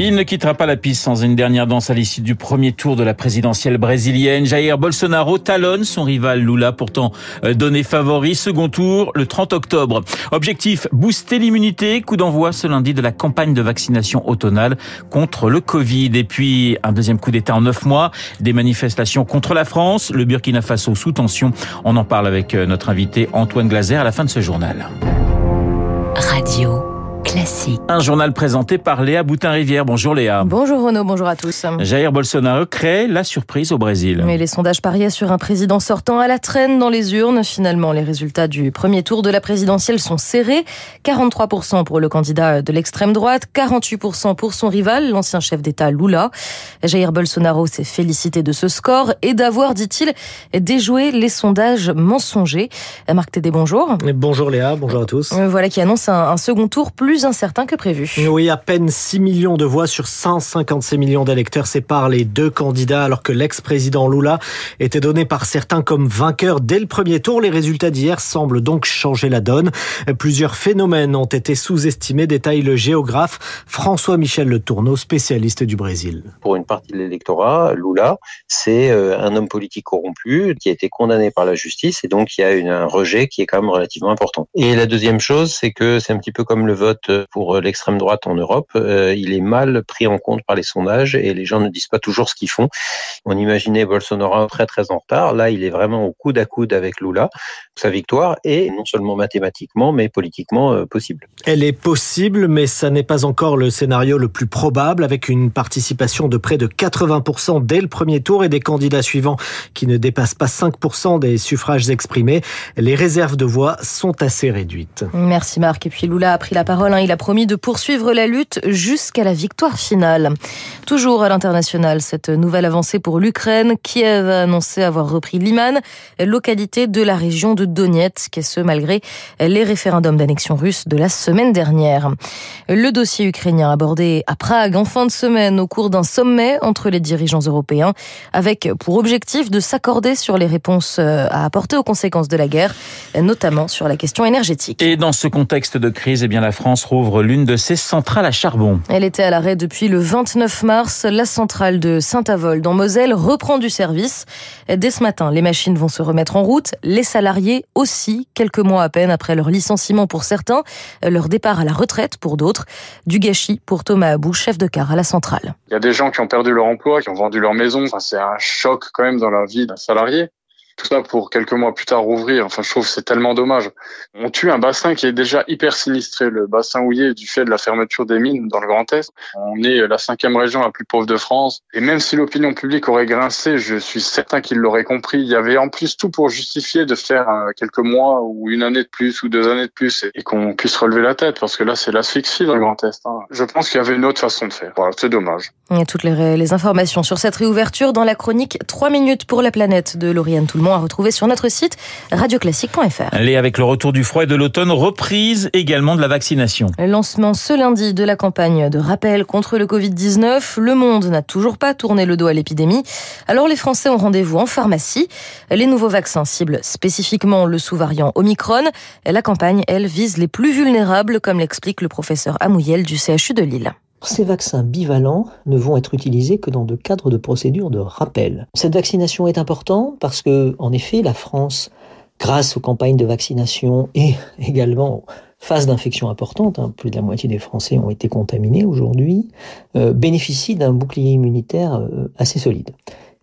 Il ne quittera pas la piste sans une dernière danse à l'issue du premier tour de la présidentielle brésilienne. Jair Bolsonaro talonne son rival Lula, pourtant euh, donné favori. Second tour le 30 octobre. Objectif, booster l'immunité. Coup d'envoi ce lundi de la campagne de vaccination automnale contre le Covid. Et puis un deuxième coup d'État en neuf mois. Des manifestations contre la France. Le Burkina Faso sous tension. On en parle avec euh, notre invité Antoine Glaser à la fin de ce journal. Radio. Classique. Un journal présenté par Léa Boutin-Rivière. Bonjour Léa. Bonjour Renaud, bonjour à tous. Jair Bolsonaro crée la surprise au Brésil. Mais les sondages pariaient sur un président sortant à la traîne dans les urnes. Finalement, les résultats du premier tour de la présidentielle sont serrés. 43% pour le candidat de l'extrême droite, 48% pour son rival, l'ancien chef d'État Lula. Jair Bolsonaro s'est félicité de ce score et d'avoir, dit-il, déjoué les sondages mensongers. Marc Tédé, bonjour. Bonjour Léa, bonjour à tous. Voilà qui annonce un, un second tour plus incertain que prévu. Oui, à peine 6 millions de voix sur 156 millions d'électeurs séparent les deux candidats alors que l'ex-président Lula était donné par certains comme vainqueur dès le premier tour. Les résultats d'hier semblent donc changer la donne. Plusieurs phénomènes ont été sous-estimés, détaille le géographe François-Michel Le Tourneau, spécialiste du Brésil. Pour une partie de l'électorat, Lula, c'est euh, un homme politique corrompu qui a été condamné par la justice et donc il y a une, un rejet qui est quand même relativement important. Et la deuxième chose, c'est que c'est un petit peu comme le vote pour euh, l'extrême droite en Europe, euh, il est mal pris en compte par les sondages et les gens ne disent pas toujours ce qu'ils font. On imaginait Bolsonaro très très en retard. Là, il est vraiment au coude à coude avec Lula. Sa victoire est non seulement mathématiquement, mais politiquement euh, possible. Elle est possible, mais ça n'est pas encore le scénario le plus probable, avec une participation de près de 80% dès le premier tour et des candidats suivants qui ne dépassent pas 5% des suffrages exprimés. Les réserves de voix sont assez réduites. Merci Marc. Et puis Lula a pris la parole. Hein. Il a promis de poursuivre la lutte jusqu'à la victoire finale. Toujours à l'international, cette nouvelle avancée pour l'Ukraine. Kiev a annoncé avoir repris Liman, localité de la région de Donetsk, et ce malgré les référendums d'annexion russe de la semaine dernière. Le dossier ukrainien abordé à Prague en fin de semaine au cours d'un sommet entre les dirigeants européens, avec pour objectif de s'accorder sur les réponses à apporter aux conséquences de la guerre, notamment sur la question énergétique. Et dans ce contexte de crise, eh bien la France rouvre l'une de ses centrales à charbon. Elle était à l'arrêt depuis le 29 mars. La centrale de Saint-Avold en Moselle reprend du service. Dès ce matin, les machines vont se remettre en route. Les salariés aussi, quelques mois à peine après leur licenciement pour certains, leur départ à la retraite pour d'autres. Du gâchis pour Thomas Abou, chef de car à la centrale. Il y a des gens qui ont perdu leur emploi, qui ont vendu leur maison. Enfin, c'est un choc quand même dans la vie d'un salarié tout ça pour quelques mois plus tard rouvrir. Enfin, je trouve c'est tellement dommage. On tue un bassin qui est déjà hyper sinistré, le bassin houillé du fait de la fermeture des mines dans le Grand Est. On est la cinquième région la plus pauvre de France. Et même si l'opinion publique aurait grincé, je suis certain qu'il l'aurait compris. Il y avait en plus tout pour justifier de faire quelques mois ou une année de plus ou deux années de plus et qu'on puisse relever la tête parce que là, c'est l'asphyxie dans le Grand Est. Hein. Je pense qu'il y avait une autre façon de faire. Voilà, c'est dommage. Et toutes les, les informations sur cette réouverture dans la chronique 3 minutes pour la planète de Lauriane Toulmont à retrouver sur notre site radioclassique.fr. Allez, avec le retour du froid et de l'automne, reprise également de la vaccination. Lancement ce lundi de la campagne de rappel contre le Covid-19. Le monde n'a toujours pas tourné le dos à l'épidémie. Alors les Français ont rendez-vous en pharmacie. Les nouveaux vaccins ciblent spécifiquement le sous-variant Omicron. La campagne, elle, vise les plus vulnérables, comme l'explique le professeur Amouyel du CHU de Lille. Ces vaccins bivalents ne vont être utilisés que dans le cadre de procédures de rappel. Cette vaccination est importante parce que, en effet, la France, grâce aux campagnes de vaccination et également phase d'infection importante, hein, plus de la moitié des Français ont été contaminés aujourd'hui, euh, bénéficie d'un bouclier immunitaire euh, assez solide.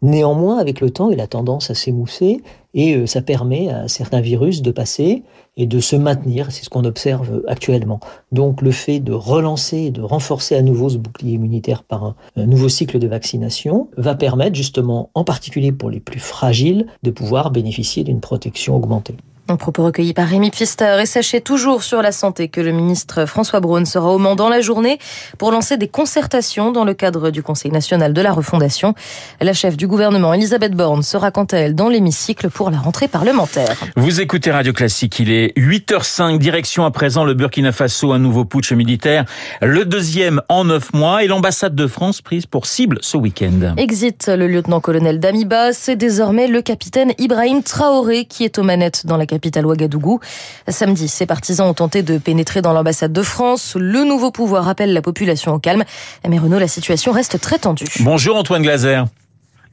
Néanmoins, avec le temps, il a tendance à s'émousser et euh, ça permet à certains virus de passer et de se maintenir. C'est ce qu'on observe actuellement. Donc le fait de relancer et de renforcer à nouveau ce bouclier immunitaire par un, un nouveau cycle de vaccination va permettre justement, en particulier pour les plus fragiles, de pouvoir bénéficier d'une protection augmentée. Un propos recueilli par Rémi Pfister et sachez toujours sur la santé que le ministre François Braun sera au Mans dans la journée pour lancer des concertations dans le cadre du Conseil national de la refondation. La chef du gouvernement Elisabeth Borne sera quant à elle dans l'hémicycle pour la rentrée parlementaire. Vous écoutez Radio Classique, il est 8h05, direction à présent le Burkina Faso, un nouveau putsch militaire, le deuxième en neuf mois et l'ambassade de France prise pour cible ce week-end. Exit le lieutenant-colonel Damiba, c'est désormais le capitaine Ibrahim Traoré qui est aux manettes dans la capitale Ouagadougou. Samedi, ses partisans ont tenté de pénétrer dans l'ambassade de France. Le nouveau pouvoir appelle la population au calme. Mais Renaud, la situation reste très tendue. Bonjour Antoine Glaser.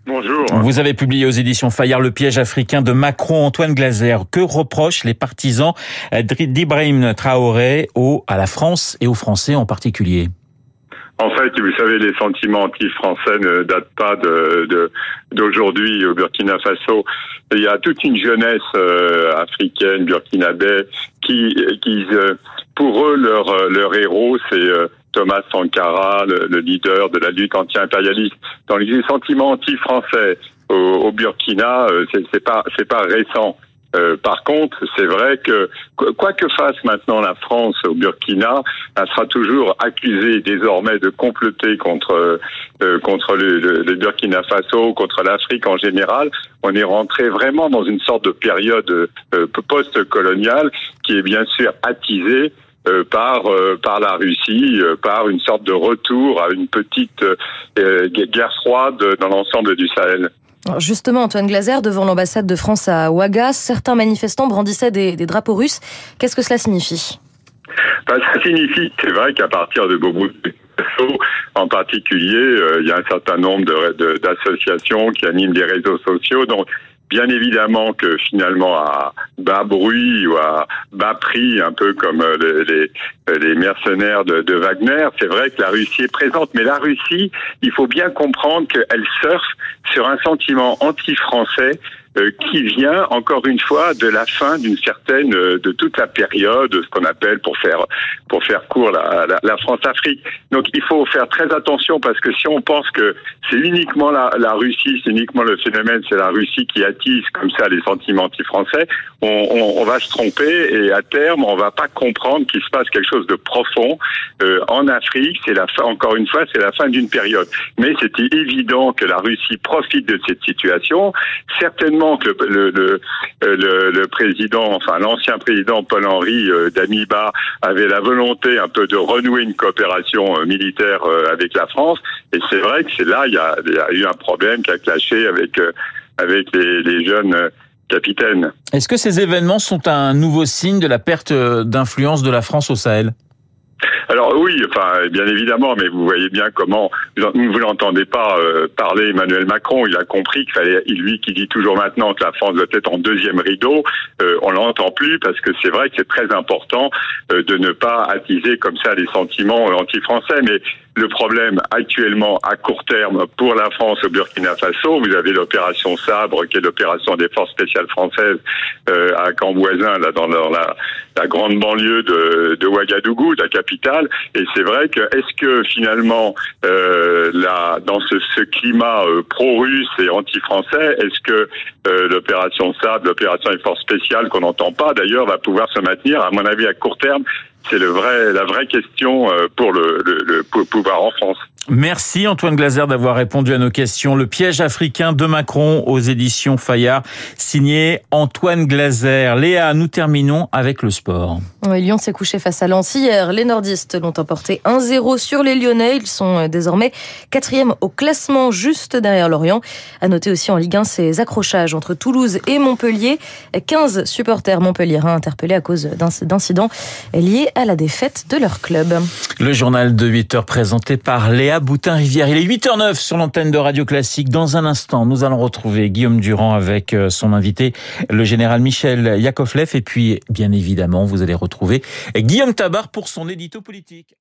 Bonjour. Vous avez publié aux éditions Fayard le piège africain de Macron Antoine Glaser. Que reprochent les partisans d'Ibrahim Traoré au, à la France et aux Français en particulier? En fait, vous savez, les sentiments anti-français ne datent pas de d'aujourd'hui au Burkina Faso. Il y a toute une jeunesse euh, africaine, burkinabé, qui, qui euh, pour eux, leur, leur héros, c'est euh, Thomas Sankara, le, leader de la lutte anti-impérialiste. Dans les sentiments anti-français au, au Burkina, c'est pas c'est pas récent. Euh, par contre, c'est vrai que quoi que fasse maintenant la France au Burkina, elle sera toujours accusée désormais de comploter contre euh, contre le, Burkina Faso, contre l'Afrique en général. On est rentré vraiment dans une sorte de période euh, post-coloniale qui est bien sûr attisée par par la Russie, par une sorte de retour à une petite guerre froide dans l'ensemble du Sahel. Justement, Antoine Glaser, devant l'ambassade de France à Ouaga, certains manifestants brandissaient des, drapeaux russes. Qu'est-ce que cela signifie? Ben, Ça signifie, c'est vrai qu'à partir de Bobo en particulier, euh, il y a un certain nombre d'associations qui animent des réseaux sociaux. Donc, Bien évidemment que finalement à bas bruit ou à bas prix, un peu comme euh, les, les, mercenaires de, de Wagner, c'est vrai que la Russie est présente. Mais la Russie, il faut bien comprendre qu'elle surfe sur un sentiment anti-français euh, qui vient encore une fois de la fin d'une certaine euh, de toute la période ce qu'on appelle pour faire pour faire court la, la, la France-Afrique. Donc il faut faire très attention parce que si on pense que c'est uniquement la, la Russie, c'est uniquement le phénomène, c'est la Russie qui attise comme ça les sentiments anti-français, on, on, on, va se tromper et à terme on va pas comprendre qu'il se passe quelque chose de profond euh, en Afrique. C'est la fin, encore une fois, c'est la fin d'une période. Mais c'était évident que la Russie profite de cette situation. Certainement que le, le, président, enfin l'ancien président Paul-Henri euh, Damiba avait la volonté un peu de renouer une coopération euh, militaire euh, avec la France. Et c'est vrai que c'est là, il y, a, eu un problème qui a clashé avec, avec les jeunes capitaines. Est-ce que ces événements sont un nouveau signe de la perte d'influence de la France au Sahel? Alors oui, enfin bien évidemment, mais vous voyez bien comment vous l'entendez pas euh, parler Emmanuel Macron. Il a compris qu'il fallait, lui qui dit toujours maintenant que la France doit être en deuxième rideau, euh, on l'entend plus parce que c'est vrai que c'est très important euh, de ne pas attiser comme ça les sentiments anti-français. Mais le problème actuellement à court terme pour la France au Burkina Faso, vous avez l'opération Sabre, qui est l'opération des forces spéciales françaises euh, à Camboisin, là dans, la, la, grande banlieue de, de Ouagadougou, la capitale. Et c'est vrai que est-ce que finalement, euh, là, dans ce, ce climat euh, pro-russe et anti-français, est-ce que euh, l'opération Sabre, l'opération des forces spéciales qu'on n'entend pas d'ailleurs, va pouvoir se maintenir À mon avis, à court terme, c'est le vrai, la vraie question euh, pour le, le, le pouvoir en France. Merci Antoine Glaser d'avoir répondu à nos questions. Le piège africain de Macron aux éditions Fayard, signé Antoine Glaser. Léa, nous terminons avec le sport. Lyon s'est couché face à Lens hier. Les nordistes l'ont emporté 1-0 sur les Lyonnais. Ils sont désormais quatrième au classement, juste derrière Lorient. À noter aussi en Ligue 1 ces accrochages entre Toulouse et Montpellier. 15 supporters montpelliérains interpellés à cause d'incidents liés à la défaite de leur club. Le journal de 8 heures présenté par Léa Boutin-Rivière. Il est 8h09 sur l'antenne de Radio Classique. Dans un instant, nous allons retrouver Guillaume Durand avec euh, son invité, le général Michel Yakovlev. Et puis, bien évidemment, vous allez retrouver Guillaume Tabar pour son édito politique.